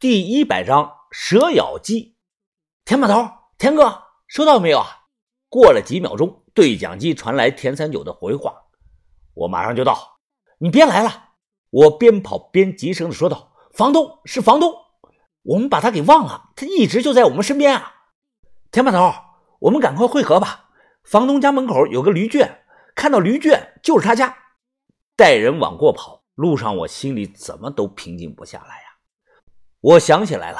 第一百章蛇咬鸡。田把头，田哥，收到没有啊？过了几秒钟，对讲机传来田三九的回话：“我马上就到，你别来了。”我边跑边急声的说道：“房东是房东，我们把他给忘了，他一直就在我们身边啊。”田把头，我们赶快汇合吧。房东家门口有个驴圈，看到驴圈就是他家。带人往过跑，路上我心里怎么都平静不下来呀。我想起来了，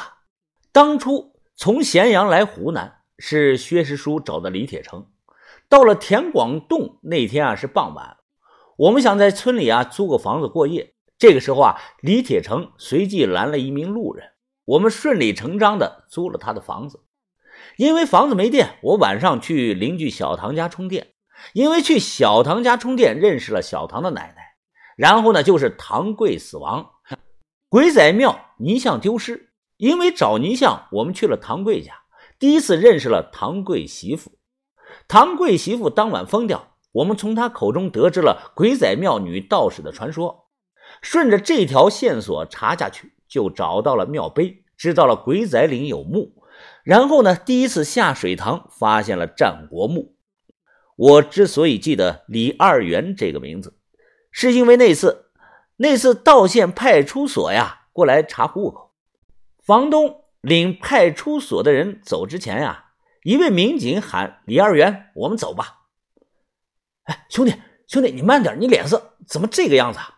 当初从咸阳来湖南是薛师叔找的李铁成。到了田广洞那天啊，是傍晚，我们想在村里啊租个房子过夜。这个时候啊，李铁成随即拦了一名路人，我们顺理成章的租了他的房子。因为房子没电，我晚上去邻居小唐家充电。因为去小唐家充电，认识了小唐的奶奶。然后呢，就是唐贵死亡。鬼仔庙泥像丢失，因为找泥像，我们去了唐贵家，第一次认识了唐贵媳妇。唐贵媳妇当晚疯掉，我们从她口中得知了鬼仔庙女道士的传说，顺着这条线索查下去，就找到了庙碑，知道了鬼仔岭有墓。然后呢，第一次下水塘发现了战国墓。我之所以记得李二元这个名字，是因为那次。那次道县派出所呀，过来查户口，房东领派出所的人走之前呀，一位民警喊李二元：“我们走吧。”哎，兄弟，兄弟，你慢点，你脸色怎么这个样子？啊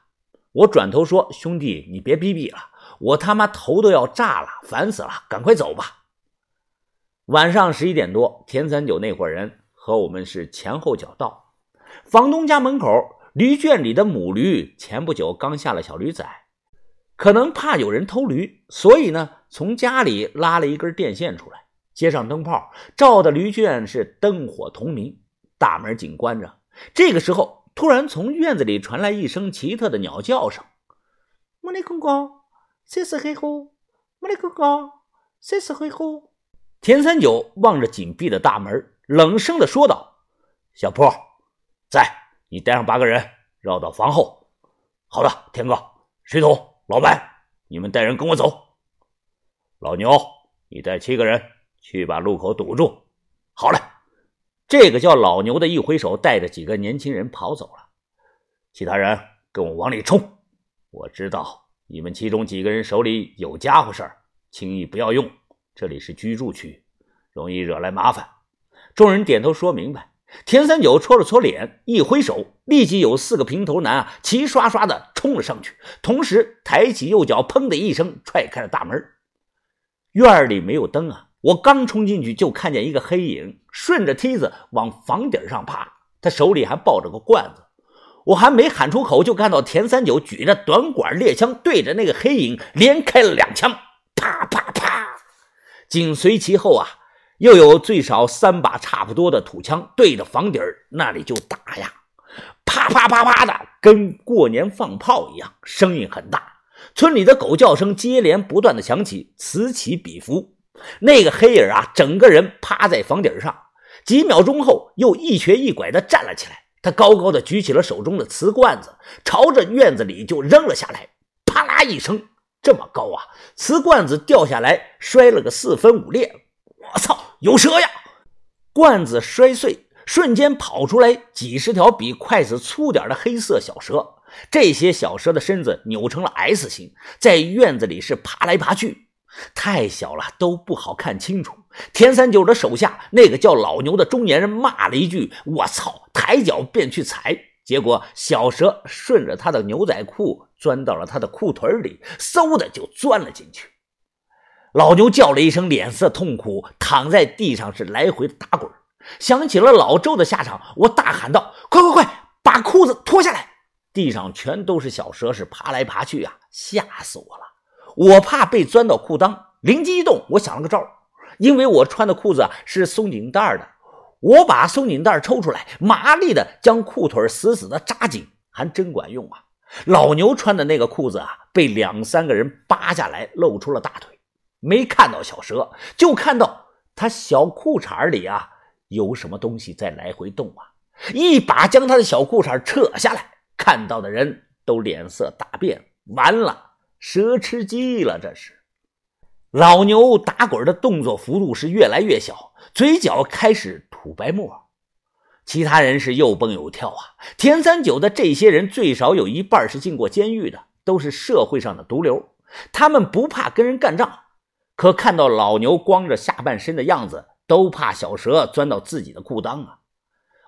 我转头说：“兄弟，你别逼逼了，我他妈头都要炸了，烦死了，赶快走吧。”晚上十一点多，田三九那伙人和我们是前后脚到房东家门口。驴圈里的母驴前不久刚下了小驴崽，可能怕有人偷驴，所以呢，从家里拉了一根电线出来，接上灯泡，照的驴圈是灯火通明，大门紧关着。这个时候，突然从院子里传来一声奇特的鸟叫声：“莫里公公，谁是黑虎？莫里公公，谁是黑虎？”田三九望着紧闭的大门，冷声的说道：“小坡，在。”你带上八个人，绕到房后。好的，田哥、水桶、老白，你们带人跟我走。老牛，你带七个人去把路口堵住。好嘞。这个叫老牛的一挥手，带着几个年轻人跑走了。其他人跟我往里冲。我知道你们其中几个人手里有家伙事儿，轻易不要用。这里是居住区，容易惹来麻烦。众人点头说明白。田三九搓了搓脸，一挥手，立即有四个平头男啊，齐刷刷的冲了上去，同时抬起右脚，砰的一声踹开了大门。院里没有灯啊，我刚冲进去就看见一个黑影顺着梯子往房顶上爬，他手里还抱着个罐子。我还没喊出口，就看到田三九举着短管猎枪对着那个黑影连开了两枪，啪啪啪，紧随其后啊。又有最少三把差不多的土枪对着房顶那里就打呀，啪啪啪啪的，跟过年放炮一样，声音很大。村里的狗叫声接连不断的响起，此起彼伏。那个黑影啊，整个人趴在房顶上，几秒钟后又一瘸一拐的站了起来。他高高的举起了手中的瓷罐子，朝着院子里就扔了下来。啪啦一声，这么高啊！瓷罐子掉下来，摔了个四分五裂。我操！有蛇呀！罐子摔碎，瞬间跑出来几十条比筷子粗点的黑色小蛇。这些小蛇的身子扭成了 S 型，在院子里是爬来爬去，太小了都不好看清楚。田三九的手下那个叫老牛的中年人骂了一句：“我操！”抬脚便去踩，结果小蛇顺着他的牛仔裤钻到了他的裤腿里，嗖的就钻了进去。老牛叫了一声，脸色痛苦，躺在地上是来回的打滚。想起了老周的下场，我大喊道：“快快快，把裤子脱下来！”地上全都是小蛇，是爬来爬去啊，吓死我了！我怕被钻到裤裆，灵机一动，我想了个招因为我穿的裤子是松紧带的，我把松紧带抽出来，麻利的将裤腿死死的扎紧，还真管用啊！老牛穿的那个裤子啊，被两三个人扒下来，露出了大腿。没看到小蛇，就看到他小裤衩里啊有什么东西在来回动啊！一把将他的小裤衩扯下来，看到的人都脸色大变。完了，蛇吃鸡了，这是。老牛打滚的动作幅度是越来越小，嘴角开始吐白沫。其他人是又蹦又跳啊！田三九的这些人最少有一半是进过监狱的，都是社会上的毒瘤。他们不怕跟人干仗，可看到老牛光着下半身的样子，都怕小蛇钻到自己的裤裆啊！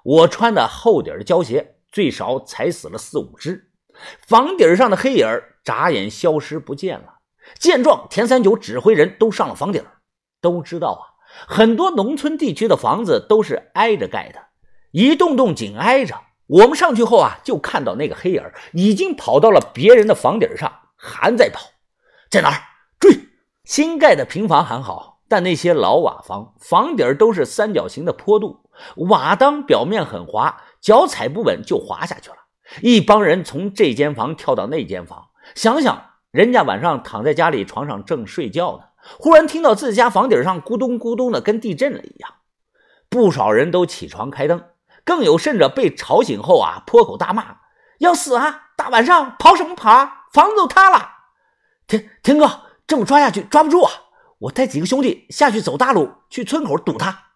我穿的厚底的胶鞋，最少踩死了四五只。房顶上的黑影眨眼消失不见了。见状，田三九指挥人都上了房顶。都知道啊，很多农村地区的房子都是挨着盖的。一栋栋紧挨着，我们上去后啊，就看到那个黑影已经跑到了别人的房顶上，还在跑，在哪儿？新盖的平房还好，但那些老瓦房房顶都是三角形的坡度，瓦当表面很滑，脚踩不稳就滑下去了。一帮人从这间房跳到那间房，想想人家晚上躺在家里床上正睡觉呢，忽然听到自家房顶上咕咚咕咚的，跟地震了一样，不少人都起床开灯。更有甚者，被吵醒后啊，破口大骂：“要死啊！大晚上跑什么跑啊？房子都塌了！”田田哥，这么抓下去抓不住啊！我带几个兄弟下去走大路，去村口堵他。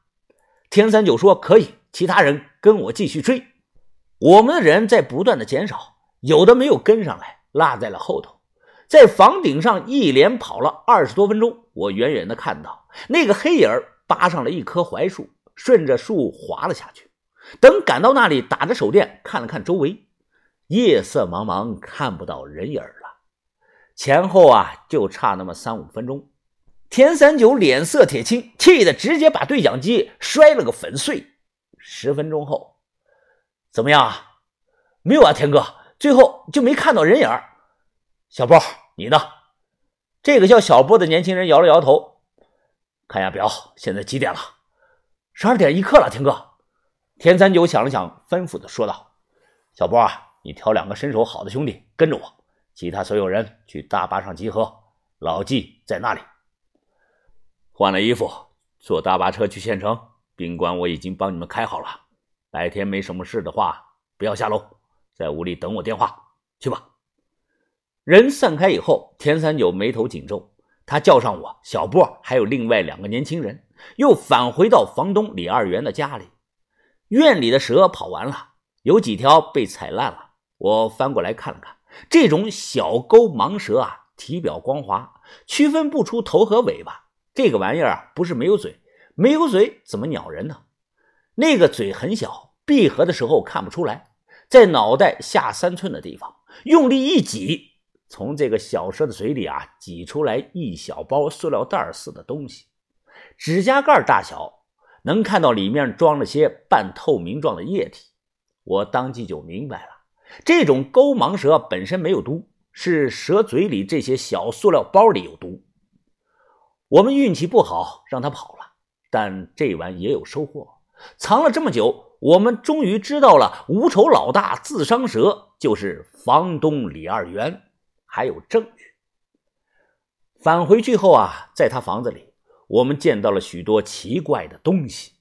田三九说：“可以。”其他人跟我继续追。我们的人在不断的减少，有的没有跟上来，落在了后头。在房顶上一连跑了二十多分钟，我远远的看到那个黑影扒上了一棵槐树，顺着树滑了下去。等赶到那里，打着手电看了看周围，夜色茫茫，看不到人影了。前后啊，就差那么三五分钟。田三九脸色铁青，气得直接把对讲机摔了个粉碎。十分钟后，怎么样啊？没有啊，田哥，最后就没看到人影。小波，你呢？这个叫小波的年轻人摇了摇头，看下表，现在几点了？十二点一刻了，田哥。田三九想了想，吩咐的说道：“小波啊，你挑两个身手好的兄弟跟着我，其他所有人去大巴上集合。老纪在那里。换了衣服，坐大巴车去县城。宾馆我已经帮你们开好了。白天没什么事的话，不要下楼，在屋里等我电话。去吧。”人散开以后，田三九眉头紧皱，他叫上我、小波，还有另外两个年轻人，又返回到房东李二元的家里。院里的蛇跑完了，有几条被踩烂了。我翻过来看了看，这种小钩盲蛇啊，体表光滑，区分不出头和尾巴。这个玩意儿啊，不是没有嘴，没有嘴怎么咬人呢？那个嘴很小，闭合的时候看不出来，在脑袋下三寸的地方，用力一挤，从这个小蛇的嘴里啊，挤出来一小包塑料袋似的东西，指甲盖大小。能看到里面装了些半透明状的液体，我当即就明白了，这种钩盲蛇本身没有毒，是蛇嘴里这些小塑料包里有毒。我们运气不好，让它跑了，但这晚也有收获。藏了这么久，我们终于知道了无丑老大自伤蛇就是房东李二元，还有证据。返回去后啊，在他房子里。我们见到了许多奇怪的东西。